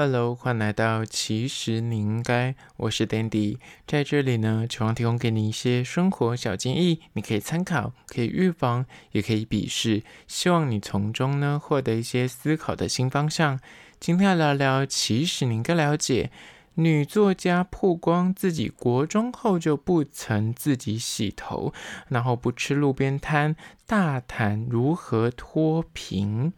Hello，欢迎来到其实你应该，我是 Dandy，在这里呢，希望提供给你一些生活小建议，你可以参考，可以预防，也可以鄙视，希望你从中呢获得一些思考的新方向。今天要聊聊，其实你应该了解，女作家曝光自己国中后就不曾自己洗头，然后不吃路边摊，大谈如何脱贫。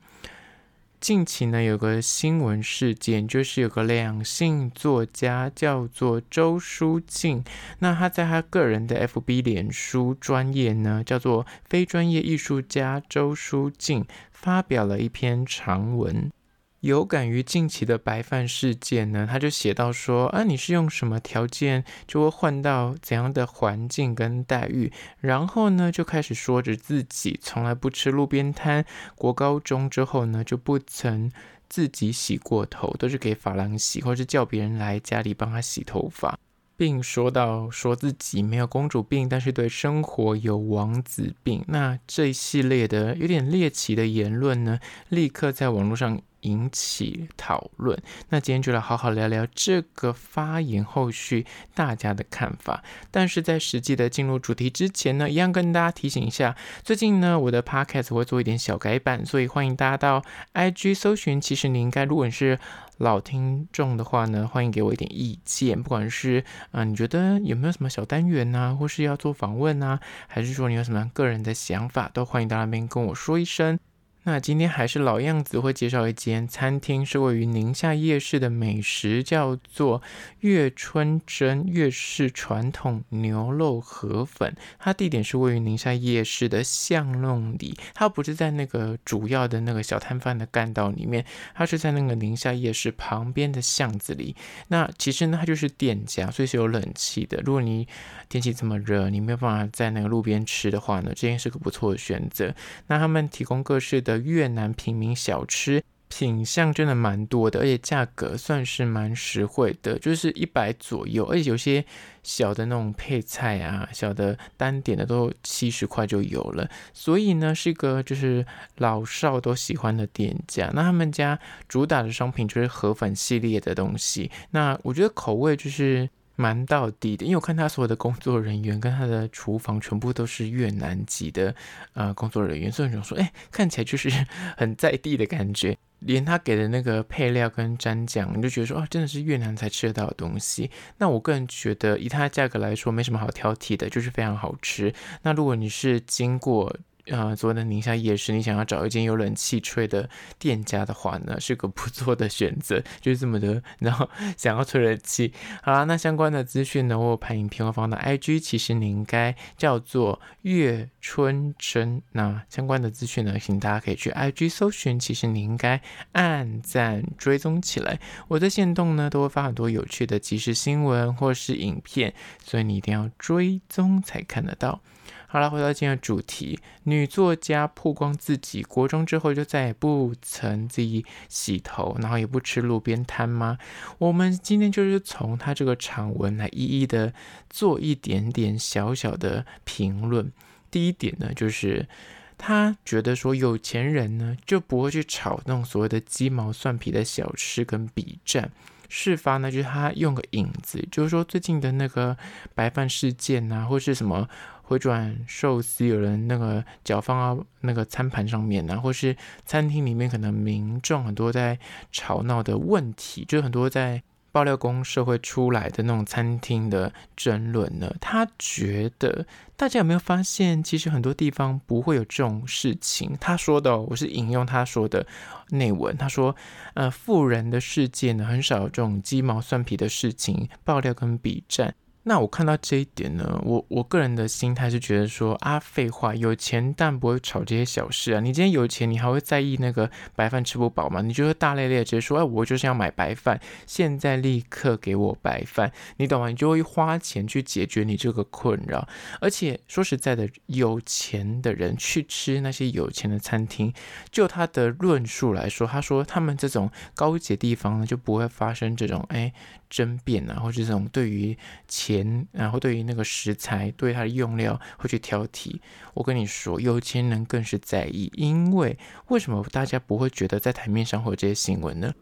近期呢，有个新闻事件，就是有个两性作家叫做周书静，那他在他个人的 FB 脸书专业呢，叫做非专业艺术家周书静，发表了一篇长文。有感于近期的白饭事件呢，他就写到说啊，你是用什么条件就会换到怎样的环境跟待遇，然后呢就开始说着自己从来不吃路边摊，国高中之后呢就不曾自己洗过头，都是给发廊洗，或是叫别人来家里帮他洗头发，并说到说自己没有公主病，但是对生活有王子病。那这一系列的有点猎奇的言论呢，立刻在网络上。引起讨论。那今天就来好好聊聊这个发言后续大家的看法。但是在实际的进入主题之前呢，一样跟大家提醒一下，最近呢我的 podcast 会做一点小改版，所以欢迎大家到 IG 搜寻。其实你应该，如果你是老听众的话呢，欢迎给我一点意见。不管是啊、你觉得有没有什么小单元啊，或是要做访问啊，还是说你有什么个人的想法，都欢迎到那边跟我说一声。那今天还是老样子，会介绍一间餐厅，是位于宁夏夜市的美食，叫做月春蒸粤式传统牛肉河粉。它地点是位于宁夏夜市的巷弄里，它不是在那个主要的那个小摊贩的干道里面，它是在那个宁夏夜市旁边的巷子里。那其实呢，它就是店家，所以是有冷气的。如果你天气这么热，你没有办法在那个路边吃的话呢，这间是个不错的选择。那他们提供各式的。的越南平民小吃品相真的蛮多的，而且价格算是蛮实惠的，就是一百左右。而且有些小的那种配菜啊，小的单点的都七十块就有了。所以呢，是一个就是老少都喜欢的店家。那他们家主打的商品就是河粉系列的东西。那我觉得口味就是。蛮到地的，因为我看他所有的工作人员跟他的厨房全部都是越南籍的呃工作人员，所以你说，哎，看起来就是很在地的感觉。连他给的那个配料跟蘸酱，你就觉得说，哦，真的是越南才吃得到的东西。那我个人觉得，以它的价格来说，没什么好挑剔的，就是非常好吃。那如果你是经过。呃，昨天的宁夏夜市，你想要找一间有冷气吹的店家的话呢，是个不错的选择，就是这么的。然后 想要吹冷气，好啦，那相关的资讯呢，我有拍影片，我放到 IG，其实你应该叫做月春真。那相关的资讯呢，请大家可以去 IG 搜寻，其实你应该按赞追踪起来。我在线动呢，都会发很多有趣的即时新闻或是影片，所以你一定要追踪才看得到。好了，回到今天的主题，女作家曝光自己国中之后就再也不曾自己洗头，然后也不吃路边摊吗？我们今天就是从她这个长文来一一的做一点点小小的评论。第一点呢，就是她觉得说有钱人呢就不会去炒那种所谓的鸡毛蒜皮的小吃跟比战。事发呢，就是他用个引子，就是说最近的那个白饭事件啊，或是什么。回转寿司有人那个脚放到那个餐盘上面呢、啊，或是餐厅里面可能民众很多在吵闹的问题，就很多在爆料公社会出来的那种餐厅的争论呢。他觉得大家有没有发现，其实很多地方不会有这种事情。他说的、我是引用他说的内文。他说，呃，富人的世界呢，很少有这种鸡毛蒜皮的事情，爆料跟笔战。那我看到这一点呢，我我个人的心态是觉得说啊，废话，有钱但不会炒这些小事啊。你今天有钱，你还会在意那个白饭吃不饱吗？你就会大咧咧直接说，哎，我就是要买白饭，现在立刻给我白饭，你懂吗？你就会花钱去解决你这个困扰。而且说实在的，有钱的人去吃那些有钱的餐厅，就他的论述来说，他说他们这种高级地方呢，就不会发生这种哎。争辩啊，或者这种对于钱，然后对于那个食材，对它的用料会去挑剔。我跟你说，有钱人更是在意，因为为什么大家不会觉得在台面上会有这些新闻呢？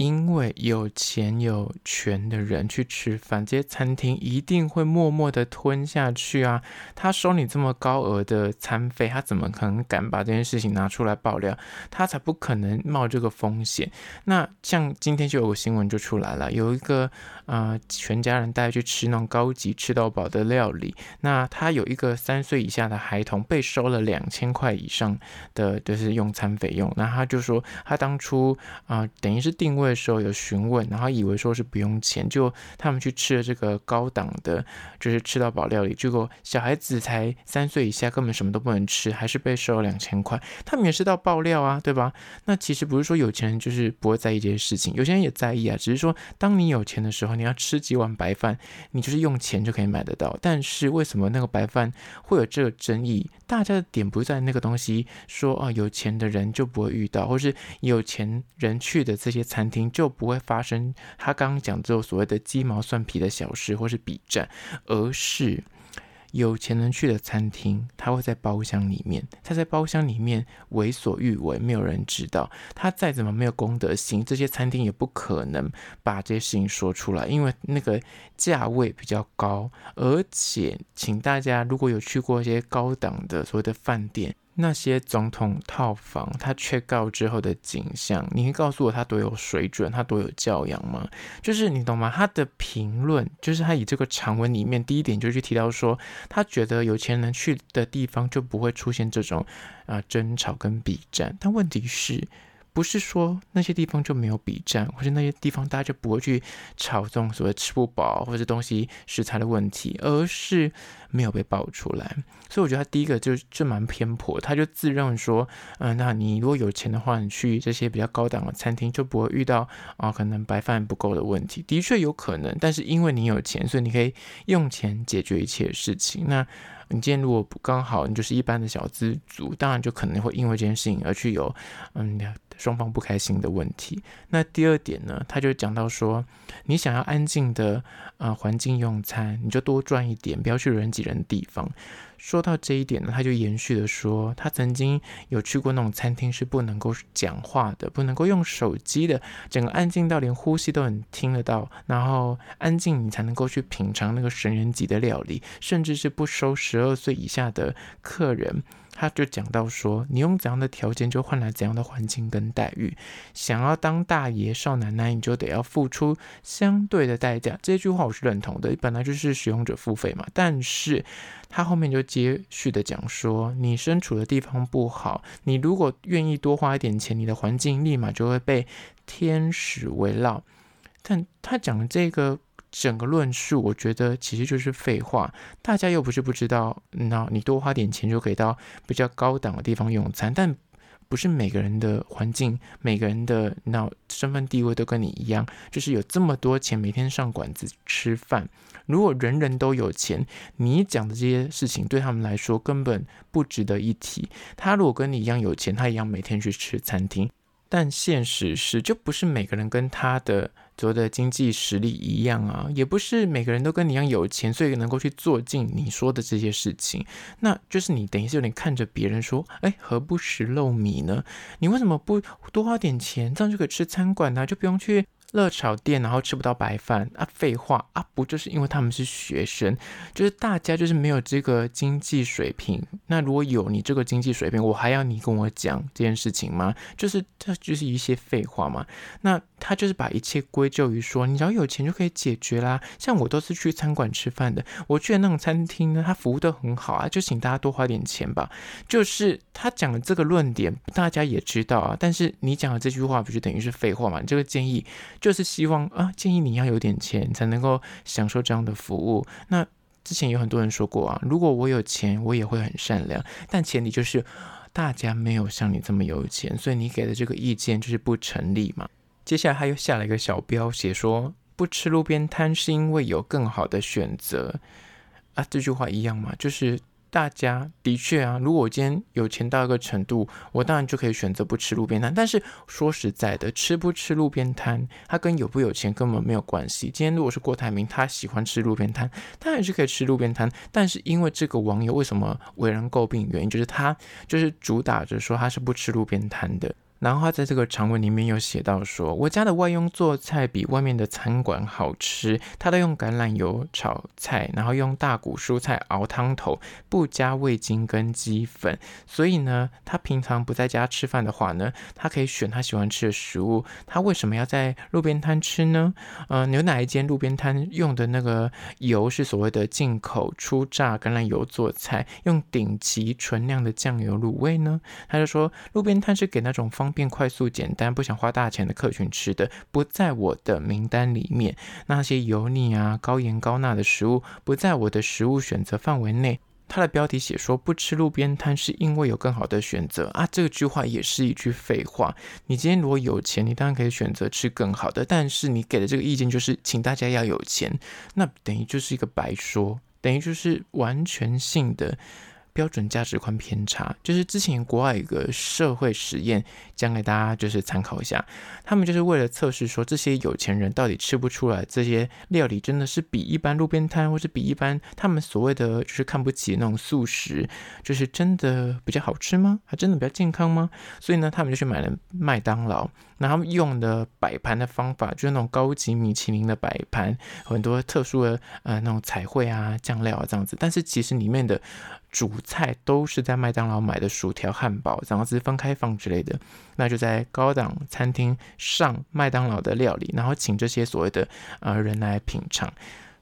因为有钱有权的人去吃饭，这些餐厅一定会默默的吞下去啊！他收你这么高额的餐费，他怎么可能敢把这件事情拿出来爆料？他才不可能冒这个风险。那像今天就有个新闻就出来了，有一个啊、全家人带去吃那种高级吃到饱的料理，那他有一个三岁以下的孩童被收了两千块以上的就是用餐费用，那他就说他当初啊、等于是定位。的时候有询问，然后以为说是不用钱，就他们去吃了这个高档的，就是吃到饱料理，结果小孩子才三岁以下，根本什么都不能吃，还是被收了两千块。他们也是到爆料啊，对吧？那其实不是说有钱人就是不会在意这些事情，有钱人也在意啊，只是说当你有钱的时候，你要吃几碗白饭，你就是用钱就可以买得到。但是为什么那个白饭会有这个争议？大家的点不在那个东西，说啊有钱的人就不会遇到，或是有钱人去的这些餐厅。就不会发生他刚刚讲这种所谓的鸡毛蒜皮的小事或是笔战，而是有钱人去的餐厅，他会在包厢里面，他在包厢里面为所欲为，没有人知道。他再怎么没有公德心，这些餐厅也不可能把这些事情说出来，因为那个价位比较高。而且，请大家如果有去过一些高档的所谓的饭店。那些总统套房，他却告之后的景象，你会告诉我他多有水准，他多有教养吗？就是你懂吗？他的评论，就是他以这个长文里面第一点就去提到说，他觉得有钱人去的地方就不会出现这种啊、争吵跟比战，但问题是。不是说那些地方就没有比战，或者那些地方大家就不会去炒这种所谓吃不饱或者东西食材的问题，而是没有被爆出来。所以我觉得他第一个就就蛮偏颇，他就自认说，嗯、那你如果有钱的话，你去这些比较高档的餐厅就不会遇到啊、可能白饭不够的问题。的确有可能，但是因为你有钱，所以你可以用钱解决一切事情。那你今天如果不刚好你就是一般的小资族，当然就可能会因为这件事情而去有嗯。双方不开心的问题。那第二点呢，他就讲到说，你想要安静的呃环境用餐，你就多赚一点，不要去人挤人的地方。说到这一点呢，他就延续的说，他曾经有去过那种餐厅是不能够讲话的，不能够用手机的，整个安静到连呼吸都很听得到，然后安静你才能够去品尝那个神人级的料理，甚至是不收十二岁以下的客人。他就讲到说，你用怎样的条件就换来怎样的环境跟待遇。想要当大爷少奶奶，你就得要付出相对的代价。这句话我是认同的，本来就是使用者付费嘛。但是他后面就接续的讲说，你身处的地方不好，你如果愿意多花一点钱，你的环境立马就会被天使围绕。但他讲的这个。整个论述，我觉得其实就是废话。大家又不是不知道，那你多花点钱就可以到比较高档的地方用餐，但不是每个人的环境、每个人的那身份地位都跟你一样。就是有这么多钱，每天上馆子吃饭。如果人人都有钱，你讲的这些事情对他们来说根本不值得一提。他如果跟你一样有钱，他一样每天去吃餐厅。但现实是，就不是每个人跟他的所谓的经济实力一样啊，也不是每个人都跟你一样有钱，所以能够去做尽你说的这些事情。那就是你等于是有点看着别人说，哎，何不食肉糜呢？你为什么不多花点钱，这样就可以吃餐馆呢？就不用去。热炒店，然后吃不到白饭啊？废话啊，不就是因为他们是学生，就是大家就是没有这个经济水平。那如果有你这个经济水平，我还要你跟我讲这件事情吗？就是这就是一些废话嘛。那他就是把一切归咎于说，你只要有钱就可以解决啦。像我都是去餐馆吃饭的，我去的那种餐厅呢，他服务都很好啊，就请大家多花点钱吧。就是他讲的这个论点，大家也知道啊。但是你讲的这句话，不就等于是废话嘛？你这个建议。就是希望啊，建议你要有点钱才能够享受这样的服务。那之前有很多人说过啊，如果我有钱，我也会很善良。但前提就是大家没有像你这么有钱，所以你给的这个意见就是不成立嘛。接下来他又下了一个小标，写说不吃路边摊是因为有更好的选择啊。这句话一样嘛，就是。大家的确啊，如果我今天有钱到一个程度，我当然就可以选择不吃路边摊。但是说实在的，吃不吃路边摊，它跟有不有钱根本没有关系。今天如果是郭台铭，他喜欢吃路边摊，他还是可以吃路边摊。但是因为这个网友为什么为人诟病，原因就是他就是主打着说他是不吃路边摊的。然后他在这个长文里面有写到说，我家的外佣做菜比外面的餐馆好吃，他都用橄榄油炒菜，然后用大骨蔬菜熬汤头，不加味精跟鸡粉。所以呢，他平常不在家吃饭的话呢，他可以选他喜欢吃的食物。他为什么要在路边摊吃呢？呃，有哪一间路边摊用的那个油是所谓的进口初榨橄榄油做菜，用顶级纯酿的酱油卤味呢？他就说，路边摊是给那种方。便快速简单不想花大钱的客群吃的不在我的名单里面，那些油腻啊、高盐高钠的食物不在我的食物选择范围内。他的标题写说不吃路边摊是因为有更好的选择啊，这句话也是一句废话。你今天如果有钱，你当然可以选择吃更好的，但是你给的这个意见就是请大家要有钱，那等于就是一个白说，等于就是完全性的。标准价值观偏差，就是之前国外一个社会实验，讲给大家就是参考一下。他们就是为了测试说，这些有钱人到底吃不出来这些料理真的是比一般路边摊，或是比一般他们所谓的就是看不起那种素食，就是真的比较好吃吗？还真的比较健康吗？所以呢，他们就去买了麦当劳。那他们用的摆盘的方法，就是那种高级米其林的摆盘，很多特殊的呃那种彩绘啊、酱料啊这样子。但是其实里面的主菜都是在麦当劳买的薯条、汉堡，然后是分开放之类的。那就在高档餐厅上麦当劳的料理，然后请这些所谓的呃人来品尝。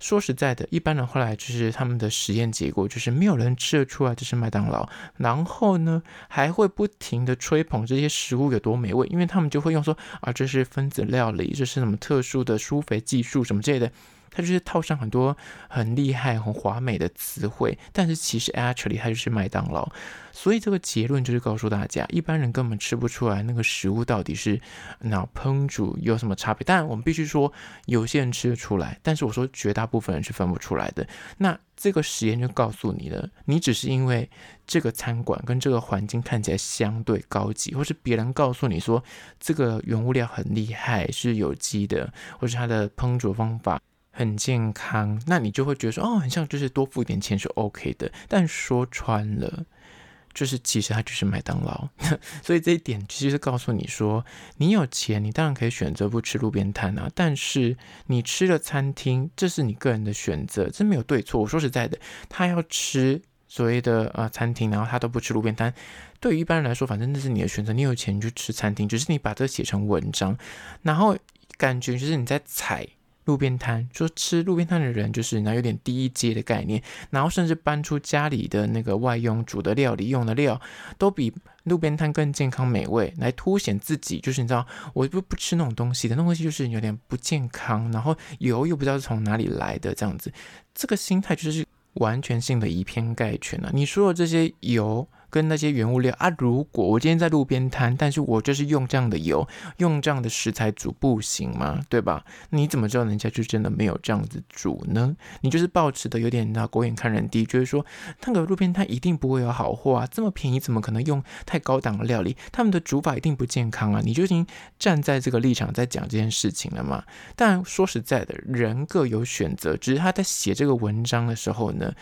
说实在的，一般人后来就是他们的实验结果，就是没有人吃得出来这是麦当劳。然后呢，还会不停的吹捧这些食物有多美味，因为他们就会用说啊，这是分子料理，这是什么特殊的舒肥技术什么之类的。它就是套上很多很厉害、很华美的词汇，但是其实 actually 它就是麦当劳。所以这个结论就是告诉大家，一般人根本吃不出来那个食物到底是那烹煮有什么差别。当然，我们必须说有些人吃得出来，但是我说绝大部分人是分不出来的。那这个实验就告诉你了，你只是因为这个餐馆跟这个环境看起来相对高级，或是别人告诉你说这个原物料很厉害，是有机的，或是它的烹煮方法。很健康，那你就会觉得说，哦，很像就是多付一点钱是 OK 的。但说穿了，就是其实它就是麦当劳。所以这一点其实是告诉你说，你有钱，你当然可以选择不吃路边摊啊。但是你吃了餐厅，这是你个人的选择，这没有对错。我说实在的，他要吃所谓的呃餐厅，然后他都不吃路边摊，对于一般人来说，反正那是你的选择。你有钱你就吃餐厅，只是你把这写成文章，然后感觉就是你在踩。路边摊，说吃路边摊的人就是那有点低阶的概念，然后甚至搬出家里的那个外佣煮的料理用的料，都比路边摊更健康美味，来凸显自己。就是你知道，我不不吃那种东西的，那东西就是有点不健康，然后油又不知道是从哪里来的这样子，这个心态就是完全性的以偏概全了。你说的这些油。跟那些原物料啊，如果我今天在路边摊，但是我就是用这样的油，用这样的食材煮，不行吗？对吧？你怎么知道人家就真的没有这样子煮呢？你就是抱持的有点那狗眼看人低，就是说那个路边摊一定不会有好货啊，这么便宜怎么可能用太高档的料理？他们的煮法一定不健康啊！你就已经站在这个立场在讲这件事情了嘛？但说实在的，人各有选择，只是他在写这个文章的时候呢。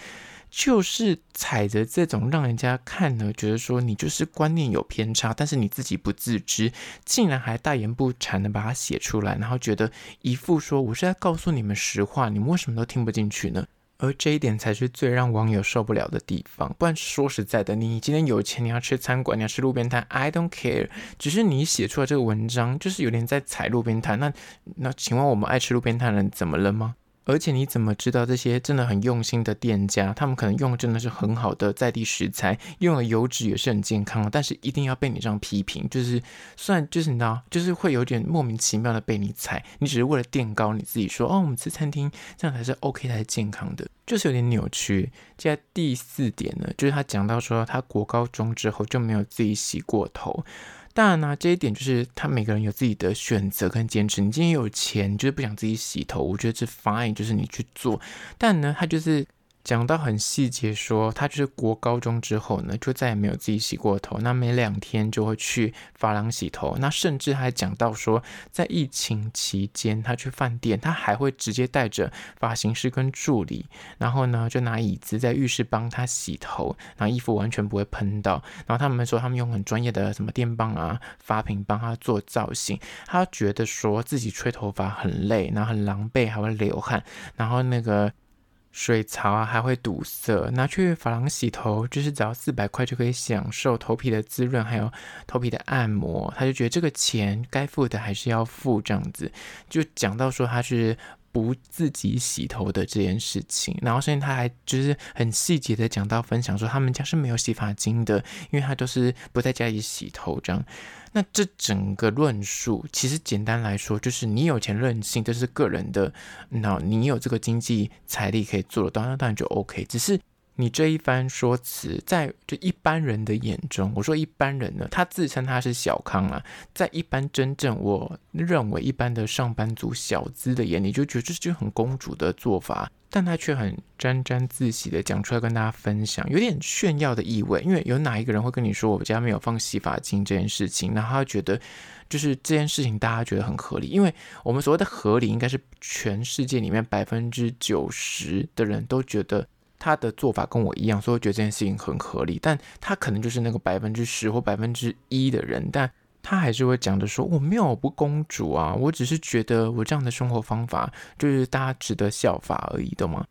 就是踩着这种让人家看了觉得说你就是观念有偏差，但是你自己不自知，竟然还大言不惭的把它写出来，然后觉得一副说我是在告诉你们实话，你们为什么都听不进去呢？而这一点才是最让网友受不了的地方。不然说实在的，你今天有钱，你要吃餐馆，你要吃路边摊，I don't care。只是你写出来这个文章，就是有点在踩路边摊。那那请问我们爱吃路边摊的人怎么了吗？而且你怎么知道这些真的很用心的店家，他们可能用的真的是很好的在地食材，用的油脂也是很健康的，但是一定要被你这样批评，就是虽然就是你知道，就是会有点莫名其妙的被你踩，你只是为了垫高你自己说，哦，我们吃餐厅这样才是 OK 才是健康的，就是有点扭曲。接下来第四点呢，就是他讲到说他国高中之后就没有自己洗过头。当然呢、啊，这一点就是他每个人有自己的选择跟坚持。你今天有钱，你就是不想自己洗头，我觉得这 fine，就是你去做。但呢，他就是讲到很细节，说他就是国高中之后呢，就再也没有自己洗过头，那每两天就会去发廊洗头。那甚至还讲到说，在疫情期间，他去饭店，他还会直接带着发型师跟助理，然后呢就拿椅子在浴室帮他洗头，然后衣服完全不会喷到。然后他们说他们用很专业的什么电棒啊、发瓶帮他做造型。他觉得说自己吹头发很累，然后很狼狈，还会流汗，然后那个。水槽啊，还会堵塞。拿去发廊洗头，就是只要四百块就可以享受头皮的滋润，还有头皮的按摩。他就觉得这个钱该付的还是要付，这样子就讲到说他是不自己洗头的这件事情。然后，甚至他还就是很细节的讲到分享说，他们家是没有洗发精的，因为他都是不在家里洗头这样。那这整个论述，其实简单来说，就是你有钱任性，这是个人的，那你有这个经济财力可以做得到，那当然就 OK。只是你这一番说辞，在就一般人的眼中，我说一般人呢，他自称他是小康啊，在一般真正我认为一般的上班族小资的眼里，就觉得这就很公主的做法。但他却很沾沾自喜的讲出来跟大家分享，有点炫耀的意味。因为有哪一个人会跟你说我们家没有放洗发精这件事情？那他觉得就是这件事情大家觉得很合理，因为我们所谓的合理，应该是全世界里面百分之九十的人都觉得他的做法跟我一样，所以我觉得这件事情很合理。但他可能就是那个百分之十或百分之一的人，但。他还是会讲的说，我没有不公主啊，我只是觉得我这样的生活方法就是大家值得效法而已，懂吗？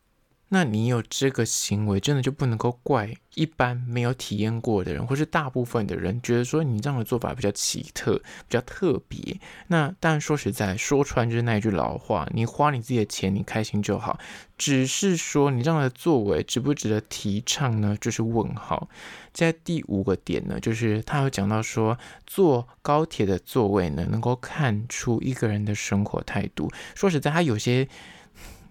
那你有这个行为，真的就不能够怪一般没有体验过的人，或是大部分的人觉得说你这样的做法比较奇特、比较特别。那当然说实在，说穿就是那一句老话：你花你自己的钱，你开心就好。只是说你这样的作为值不值得提倡呢？就是问号。在第五个点呢，就是他有讲到说，坐高铁的座位呢，能够看出一个人的生活态度。说实在，他有些。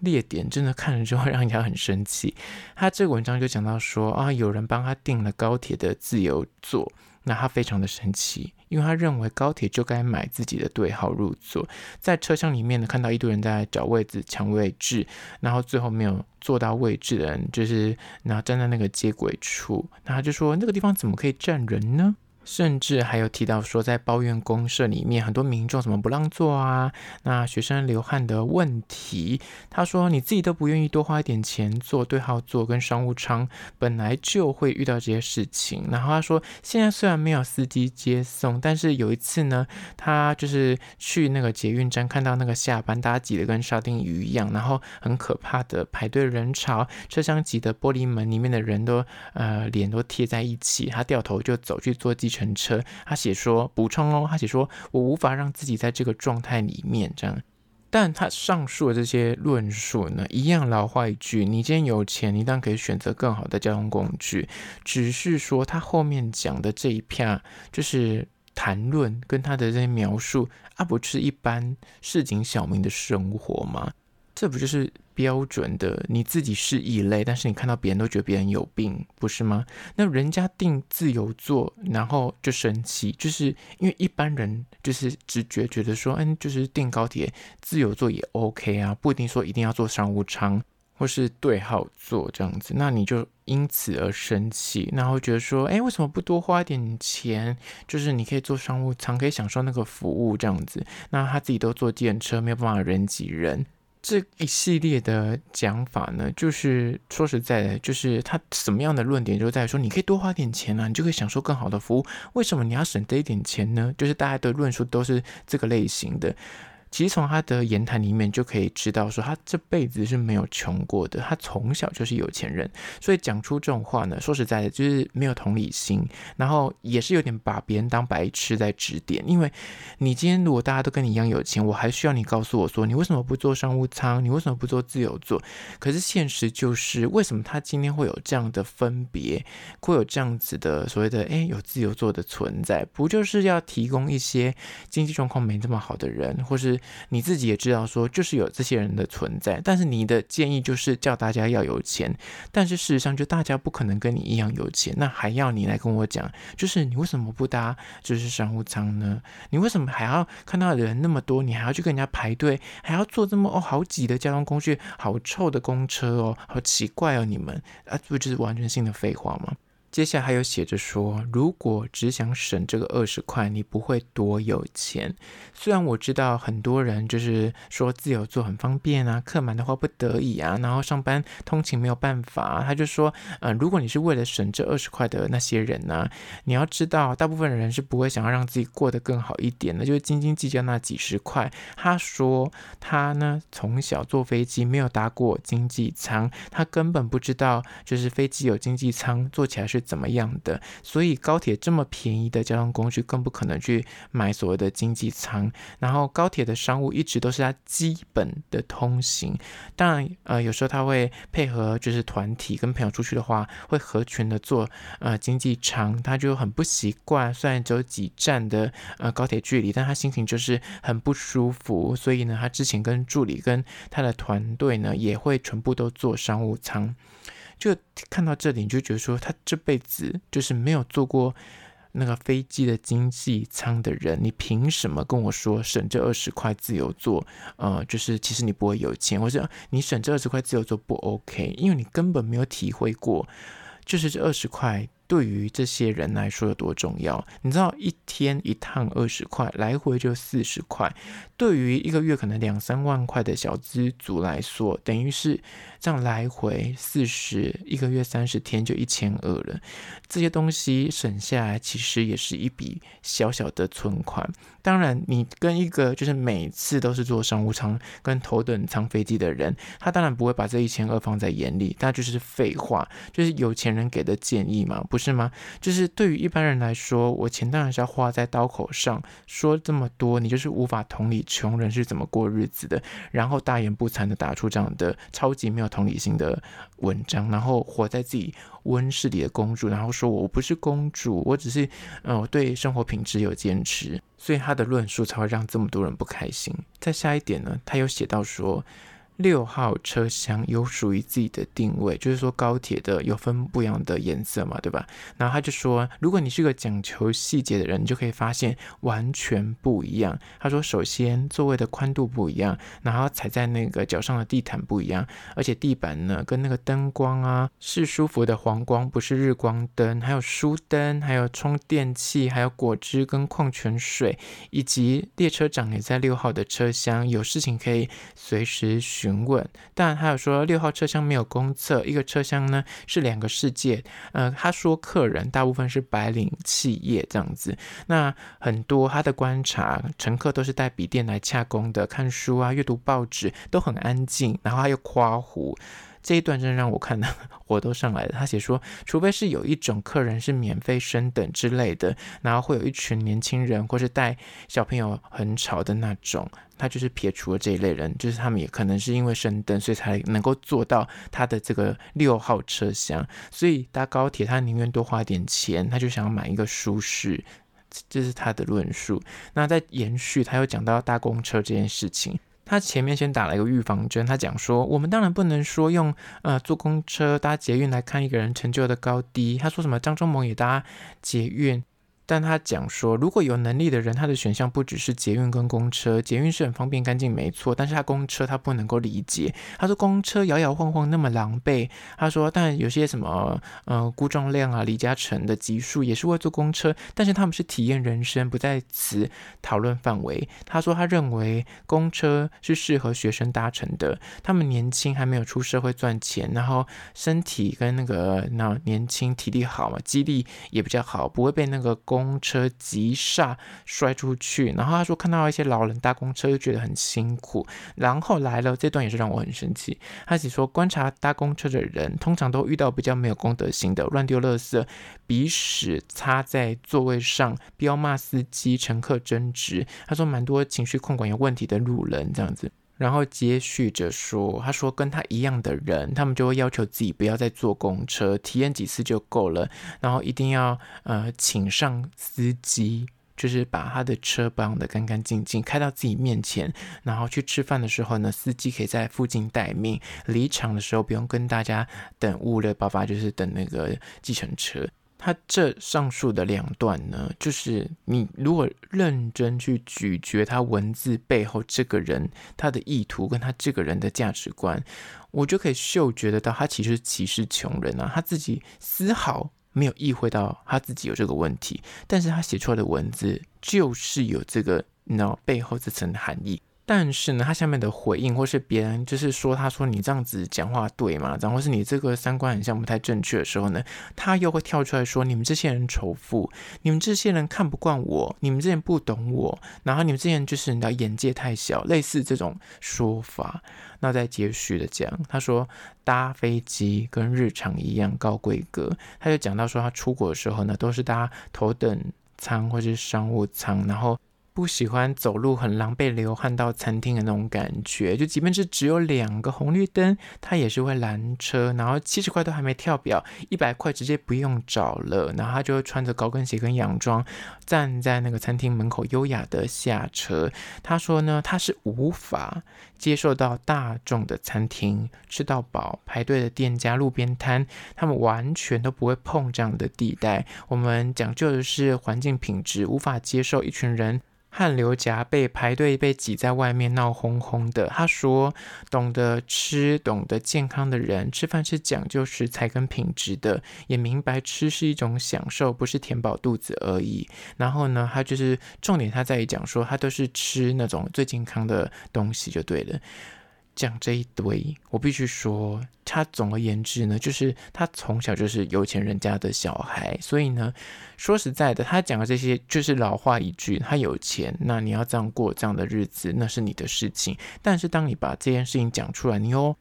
列点真的看了之后让人家很生气。他这个文章就讲到说啊，有人帮他订了高铁的自由座，那他非常的生气，因为他认为高铁就该买自己的对号入座。在车厢里面呢，看到一堆人在找位置抢位置，然后最后没有坐到位置的人，就是然后站在那个接轨处，那他就说那个地方怎么可以站人呢？甚至还有提到说，在抱怨公社里面很多民众怎么不让座啊？那学生流汗的问题，他说你自己都不愿意多花一点钱坐对号座跟商务舱，本来就会遇到这些事情。然后他说，现在虽然没有司机接送，但是有一次呢，他就是去那个捷运站，看到那个下班大家挤得跟沙丁鱼一样，然后很可怕的排队人潮，车厢挤的玻璃门里面的人都呃脸都贴在一起，他掉头就走去坐机。乘车，他写说补充哦，他写说我无法让自己在这个状态里面这样，但他上述的这些论述呢，一样老话一句，你今天有钱，你当然可以选择更好的交通工具，只是说他后面讲的这一片就是谈论跟他的这些描述啊，不是一般市井小民的生活吗？这不就是标准的你自己是异类，但是你看到别人都觉得别人有病，不是吗？那人家订自由座，然后就生气，就是因为一般人就是直觉觉得说，嗯，就是订高铁自由座也 OK 啊，不一定说一定要坐商务舱或是对号座这样子，那你就因此而生气，然后觉得说，哎，为什么不多花一点钱？就是你可以坐商务舱，可以享受那个服务这样子。那他自己都坐电车，没有办法人挤人。这一系列的讲法呢，就是说实在的，就是他什么样的论点，就在于说，你可以多花点钱啊，你就可以享受更好的服务。为什么你要省这一点钱呢？就是大家的论述都是这个类型的。其实从他的言谈里面就可以知道，说他这辈子是没有穷过的，他从小就是有钱人，所以讲出这种话呢，说实在的，就是没有同理心，然后也是有点把别人当白痴在指点。因为你今天如果大家都跟你一样有钱，我还需要你告诉我说，你为什么不做商务舱，你为什么不做自由座？可是现实就是，为什么他今天会有这样的分别，会有这样子的所谓的诶有自由座的存在，不就是要提供一些经济状况没这么好的人，或是你自己也知道说，就是有这些人的存在，但是你的建议就是叫大家要有钱，但是事实上就大家不可能跟你一样有钱，那还要你来跟我讲，就是你为什么不搭就是商务舱呢？你为什么还要看到人那么多，你还要去跟人家排队，还要坐这么哦好挤的交通工具，好臭的公车哦，好奇怪哦，你们啊，这不就是完全性的废话吗？接下来还有写着说，如果只想省这个二十块，你不会多有钱。虽然我知道很多人就是说自由座很方便啊，客满的话不得已啊，然后上班通勤没有办法，他就说，呃，如果你是为了省这二十块的那些人呢，你要知道，大部分人是不会想要让自己过得更好一点的，就是斤斤计较那几十块。他说他呢从小坐飞机没有搭过经济舱，他根本不知道就是飞机有经济舱，坐起来是。怎么样的？所以高铁这么便宜的交通工具，更不可能去买所谓的经济舱。然后高铁的商务一直都是它基本的通行。当然，呃，有时候他会配合，就是团体跟朋友出去的话，会合群的坐呃经济舱。他就很不习惯，虽然只有几站的呃高铁距离，但他心情就是很不舒服。所以呢，他之前跟助理跟他的团队呢，也会全部都坐商务舱。就看到这里，你就觉得说，他这辈子就是没有坐过那个飞机的经济舱的人，你凭什么跟我说省这二十块自由座？呃，就是其实你不会有钱，或者你省这二十块自由座不 OK，因为你根本没有体会过，就是这二十块。对于这些人来说有多重要？你知道一天一趟二十块，来回就四十块。对于一个月可能两三万块的小资族来说，等于是这样来回四十，一个月三十天就一千二了。这些东西省下来，其实也是一笔小小的存款。当然，你跟一个就是每次都是坐商务舱跟头等舱飞机的人，他当然不会把这一千二放在眼里，那就是废话，就是有钱人给的建议嘛。不是吗？就是对于一般人来说，我钱当然是要花在刀口上。说这么多，你就是无法同理穷人是怎么过日子的，然后大言不惭的打出这样的超级没有同理心的文章，然后活在自己温室里的公主，然后说我不是公主，我只是嗯、呃、对生活品质有坚持，所以他的论述才会让这么多人不开心。再下一点呢，他有写到说。六号车厢有属于自己的定位，就是说高铁的有分不一样的颜色嘛，对吧？然后他就说，如果你是个讲求细节的人，你就可以发现完全不一样。他说，首先座位的宽度不一样，然后踩在那个脚上的地毯不一样，而且地板呢跟那个灯光啊是舒服的黄光，不是日光灯，还有书灯，还有充电器，还有果汁跟矿泉水，以及列车长也在六号的车厢，有事情可以随时询问，但还有说六号车厢没有公厕，一个车厢呢是两个世界。呃，他说客人大部分是白领企业这样子，那很多他的观察，乘客都是带笔电来洽公的，看书啊，阅读报纸都很安静，然后他又夸胡。这一段真的让我看的 火都上来了。他写说，除非是有一种客人是免费升等之类的，然后会有一群年轻人或是带小朋友很吵的那种，他就是撇除了这一类人，就是他们也可能是因为升等，所以才能够坐到他的这个六号车厢。所以搭高铁，他宁愿多花点钱，他就想要买一个舒适，这是他的论述。那在延续，他又讲到搭公车这件事情。他前面先打了一个预防针，他讲说，我们当然不能说用呃坐公车搭捷运来看一个人成就的高低。他说什么张忠谋也搭捷运。但他讲说，如果有能力的人，他的选项不只是捷运跟公车。捷运是很方便干净，没错。但是他公车他不能够理解。他说公车摇摇晃晃那么狼狈。他说，但有些什么呃辜仲谅啊、李嘉诚的级数也是会坐公车，但是他们是体验人生，不在此讨论范围。他说他认为公车是适合学生搭乘的，他们年轻还没有出社会赚钱，然后身体跟那个那年轻体力好嘛，肌力也比较好，不会被那个公车急刹摔出去，然后他说看到一些老人搭公车又觉得很辛苦，然后来了这段也是让我很生气。他只说观察搭公车的人，通常都遇到比较没有公德心的，乱丢垃圾、鼻屎擦在座位上、飙骂司机、乘客争执。他说蛮多情绪控管有问题的路人这样子。然后接续着说，他说跟他一样的人，他们就会要求自己不要再坐公车，体验几次就够了，然后一定要呃请上司机。就是把他的车保养得干干净净，开到自己面前，然后去吃饭的时候呢，司机可以在附近待命，离场的时候不用跟大家等物了巴巴，就是等那个计程车。他这上述的两段呢，就是你如果认真去咀嚼他文字背后这个人他的意图跟他这个人的价值观，我就可以嗅觉得到他其实歧视穷人啊，他自己丝毫没有意会到他自己有这个问题，但是他写出来的文字就是有这个你知道背后这层含义。但是呢，他下面的回应，或是别人就是说，他说你这样子讲话对吗？然后是你这个三观很像不太正确的时候呢，他又会跳出来说，你们这些人仇富，你们这些人看不惯我，你们这些人不懂我，然后你们这些人就是你的眼界太小，类似这种说法。那再接续的讲，他说搭飞机跟日常一样高规格，他就讲到说他出国的时候呢，都是搭头等舱或是商务舱，然后。不喜欢走路很狼狈流汗到餐厅的那种感觉，就即便是只有两个红绿灯，他也是会拦车，然后七十块都还没跳表，一百块直接不用找了，然后他就会穿着高跟鞋跟洋装站在那个餐厅门口优雅的下车。他说呢，他是无法接受到大众的餐厅吃到饱排队的店家路边摊，他们完全都不会碰这样的地带。我们讲究的是环境品质，无法接受一群人。汗流浃背排队被挤在外面闹哄哄的。他说：“懂得吃、懂得健康的人，吃饭是讲究食材跟品质的，也明白吃是一种享受，不是填饱肚子而已。”然后呢，他就是重点，他在于讲说，他都是吃那种最健康的东西就对了。讲这一堆，我必须说，他总而言之呢，就是他从小就是有钱人家的小孩，所以呢，说实在的，他讲的这些就是老话一句，他有钱，那你要这样过这样的日子，那是你的事情。但是当你把这件事情讲出来，你又。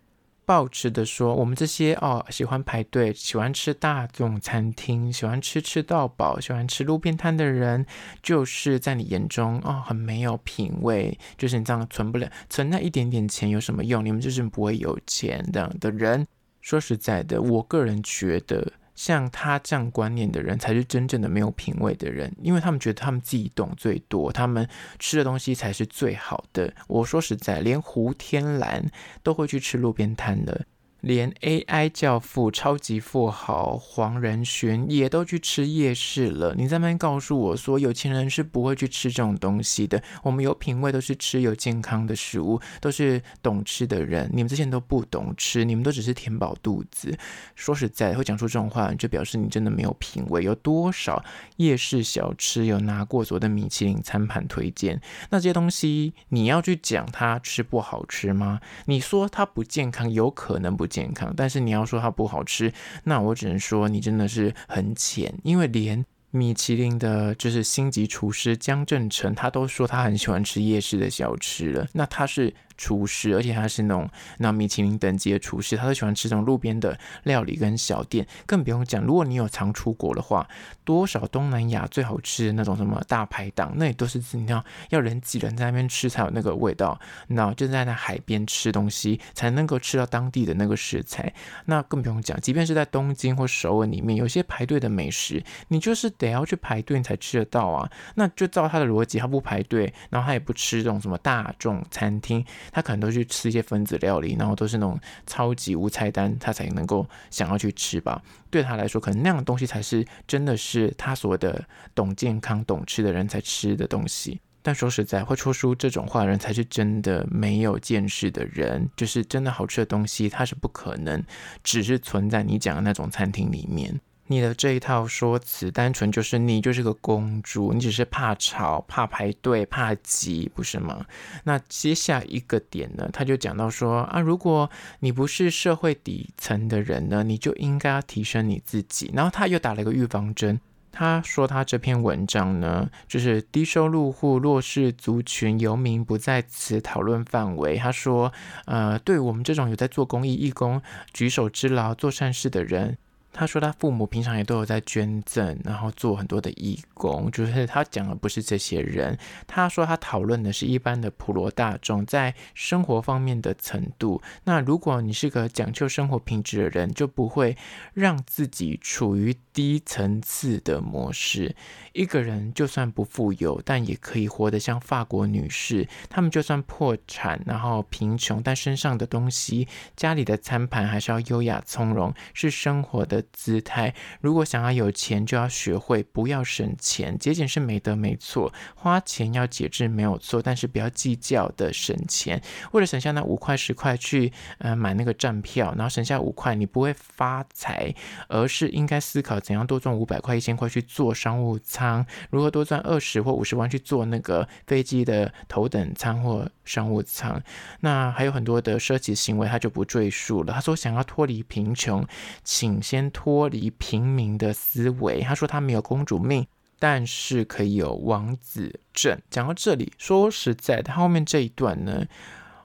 抱持的说，我们这些哦，喜欢排队、喜欢吃大众餐厅、喜欢吃吃到饱、喜欢吃路边摊的人，就是在你眼中哦，很没有品味。就是你这样存不了，存那一点点钱有什么用？你们就是不会有钱的的人。说实在的，我个人觉得。像他这样观念的人，才是真正的没有品味的人，因为他们觉得他们自己懂最多，他们吃的东西才是最好的。我说实在，连胡天蓝都会去吃路边摊的。连 AI 教父、超级富豪黄仁勋也都去吃夜市了。你在那边告诉我说，有钱人是不会去吃这种东西的。我们有品味，都是吃有健康的食物，都是懂吃的人。你们这些人都不懂吃，你们都只是填饱肚子。说实在，会讲出这种话，就表示你真的没有品味。有多少夜市小吃有拿过所谓的米其林餐盘推荐？那这些东西你要去讲它吃不好吃吗？你说它不健康，有可能不。健康，但是你要说它不好吃，那我只能说你真的是很浅，因为连米其林的就是星级厨师江振成，他都说他很喜欢吃夜市的小吃了，那他是。厨师，而且他是那种那米其林等级的厨师，他都喜欢吃这种路边的料理跟小店，更不用讲，如果你有常出国的话，多少东南亚最好吃的那种什么大排档，那也都是你要要人挤人在那边吃才有那个味道，那就在那海边吃东西才能够吃到当地的那个食材，那更不用讲，即便是在东京或首尔里面，有些排队的美食，你就是得要去排队才吃得到啊，那就照他的逻辑，他不排队，然后他也不吃这种什么大众餐厅。他可能都去吃一些分子料理，然后都是那种超级无菜单，他才能够想要去吃吧。对他来说，可能那样的东西才是真的是他所谓的懂健康、懂吃的人才吃的东西。但说实在，会说出这种话的人才是真的没有见识的人。就是真的好吃的东西，它是不可能只是存在你讲的那种餐厅里面。你的这一套说辞，单纯就是你就是个公主，你只是怕吵、怕排队、怕挤，不是吗？那接下一个点呢，他就讲到说啊，如果你不是社会底层的人呢，你就应该提升你自己。然后他又打了一个预防针，他说他这篇文章呢，就是低收入户、弱势族群、游民不在此讨论范围。他说，呃，对我们这种有在做公益、义工、举手之劳、做善事的人。他说他父母平常也都有在捐赠，然后做很多的义工。就是他讲的不是这些人，他说他讨论的是一般的普罗大众在生活方面的程度。那如果你是个讲究生活品质的人，就不会让自己处于低层次的模式。一个人就算不富有，但也可以活得像法国女士。他们就算破产，然后贫穷，但身上的东西、家里的餐盘还是要优雅从容，是生活的姿态，如果想要有钱，就要学会不要省钱，节俭是美德，没错。花钱要节制，没有错，但是不要计较的省钱，为了省下那五块十块去呃买那个站票，然后省下五块，你不会发财，而是应该思考怎样多赚五百块、一千块去坐商务舱，如何多赚二十或五十万去坐那个飞机的头等舱或商务舱。那还有很多的奢侈行为，他就不赘述了。他说想要脱离贫穷，请先。脱离平民的思维，他说他没有公主命，但是可以有王子症。讲到这里，说实在的，他后面这一段呢，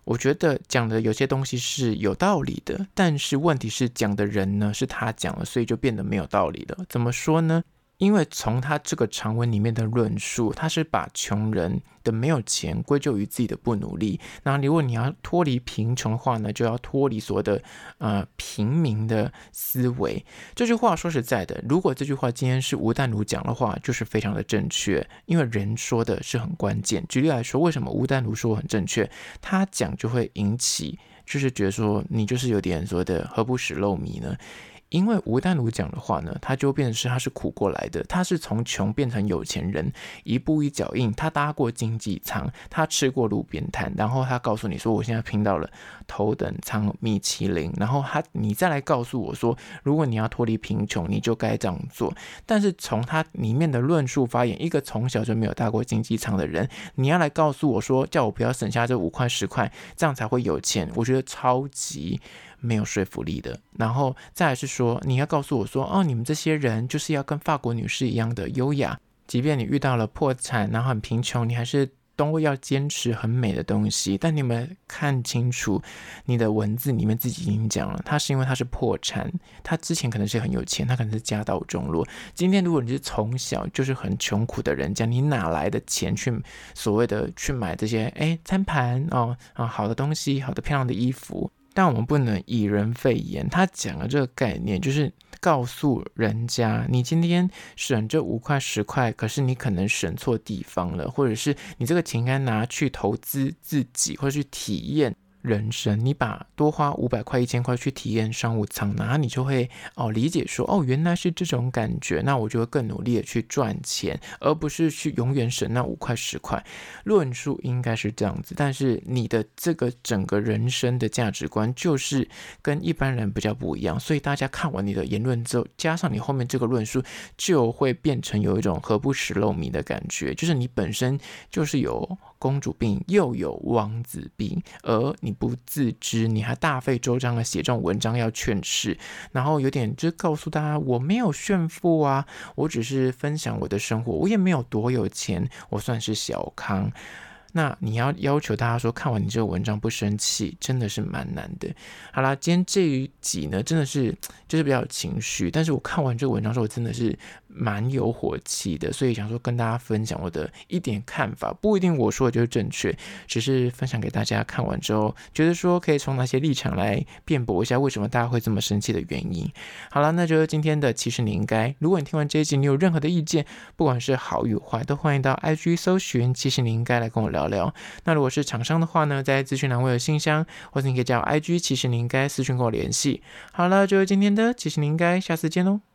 我觉得讲的有些东西是有道理的，但是问题是讲的人呢是他讲了，所以就变得没有道理了。怎么说呢？因为从他这个长文里面的论述，他是把穷人的没有钱归咎于自己的不努力。那如果你要脱离贫穷的话呢，就要脱离所谓的呃平民的思维。这句话说实在的，如果这句话今天是吴淡如讲的话，就是非常的正确，因为人说的是很关键。举例来说，为什么吴淡如说很正确？他讲就会引起，就是觉得说你就是有点所谓的何不食肉糜呢？因为吴淡如讲的话呢，他就变成是他是苦过来的，他是从穷变成有钱人，一步一脚印，他搭过经济舱，他吃过路边摊，然后他告诉你说，我现在拼到了头等舱米其林，然后他你再来告诉我说，如果你要脱离贫穷，你就该这样做。但是从他里面的论述发言，一个从小就没有搭过经济舱的人，你要来告诉我说，叫我不要省下这五块十块，这样才会有钱，我觉得超级。没有说服力的，然后再来是说，你要告诉我说，哦，你们这些人就是要跟法国女士一样的优雅，即便你遇到了破产，然后很贫穷，你还是都要坚持很美的东西。但你们看清楚，你的文字里面自己已经讲了，他是因为他是破产，他之前可能是很有钱，他可能是家道中落。今天如果你是从小就是很穷苦的人家，你哪来的钱去所谓的去买这些哎餐盘哦啊好的东西，好的漂亮的衣服？但我们不能以人废言，他讲了这个概念就是告诉人家，你今天省这五块十块，可是你可能省错地方了，或者是你这个钱应该拿去投资自己，或者去体验。人生，你把多花五百块、一千块去体验商务舱，然后你就会哦理解说哦原来是这种感觉，那我就会更努力的去赚钱，而不是去永远省那五块十块。论述应该是这样子，但是你的这个整个人生的价值观就是跟一般人比较不一样，所以大家看完你的言论之后，加上你后面这个论述，就会变成有一种何不食肉糜的感觉，就是你本身就是有公主病，又有王子病，而你。不自知，你还大费周章的写这种文章要劝世，然后有点就告诉大家我没有炫富啊，我只是分享我的生活，我也没有多有钱，我算是小康。那你要要求大家说看完你这个文章不生气，真的是蛮难的。好啦，今天这一集呢，真的是就是比较有情绪，但是我看完这个文章之后，真的是。蛮有火气的，所以想说跟大家分享我的一点看法，不一定我说的就是正确，只是分享给大家看完之后，觉得说可以从哪些立场来辩驳一下为什么大家会这么生气的原因。好了，那就是今天的，其实你应该，如果你听完这一集，你有任何的意见，不管是好与坏，都欢迎到 IG 搜寻，其实你应该来跟我聊聊。那如果是厂商的话呢，在资讯栏会有信箱，或者你可以加 IG，其实你应该私讯跟我联系。好了，就是今天的，其实你应该，下次见喽。